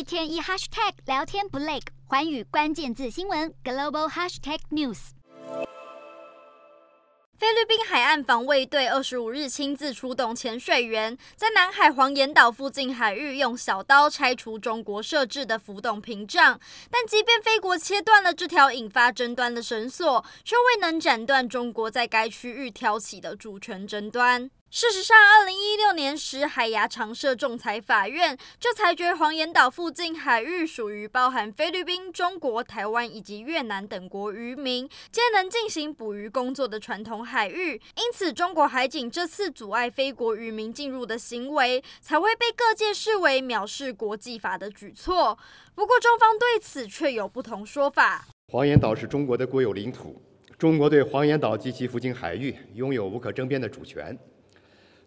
一天一 hashtag 聊天不累，寰宇关键字新闻 global hashtag news。菲律宾海岸防卫队二十五日亲自出动潜水员，在南海黄岩岛附近海域用小刀拆除中国设置的浮动屏障，但即便菲国切断了这条引发争端的绳索，却未能斩断中国在该区域挑起的主权争端。事实上，二零一六年时，海牙常设仲裁法院就裁决黄岩岛附近海域属于包含菲律宾、中国、台湾以及越南等国渔民皆能进行捕鱼工作的传统海域，因此中国海警这次阻碍菲国渔民进入的行为，才会被各界视为藐视国际法的举措。不过，中方对此却有不同说法。黄岩岛是中国的国有领土，中国对黄岩岛及其附近海域拥有无可争辩的主权。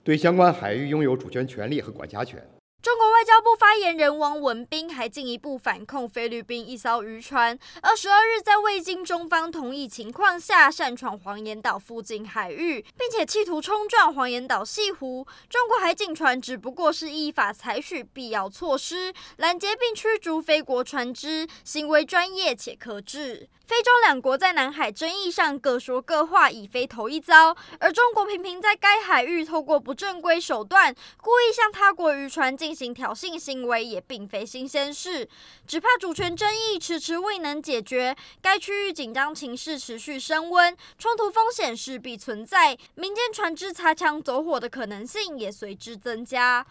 对相关海域拥有主权权利和管辖权。中国外外交部发言人汪文斌还进一步反控菲律宾一艘渔船二十二日在未经中方同意情况下擅闯黄岩岛附近海域，并且企图冲撞黄岩岛西湖。中国海警船只不过是依法采取必要措施，拦截并驱逐菲国船只，行为专业且克制。非洲两国在南海争议上各说各话，已非头一遭。而中国频频在该海域透过不正规手段，故意向他国渔船进行挑性行为，也并非新鲜事。只怕主权争议迟迟未能解决，该区域紧张情势持续升温，冲突风险势必存在，民间船只擦枪走火的可能性也随之增加。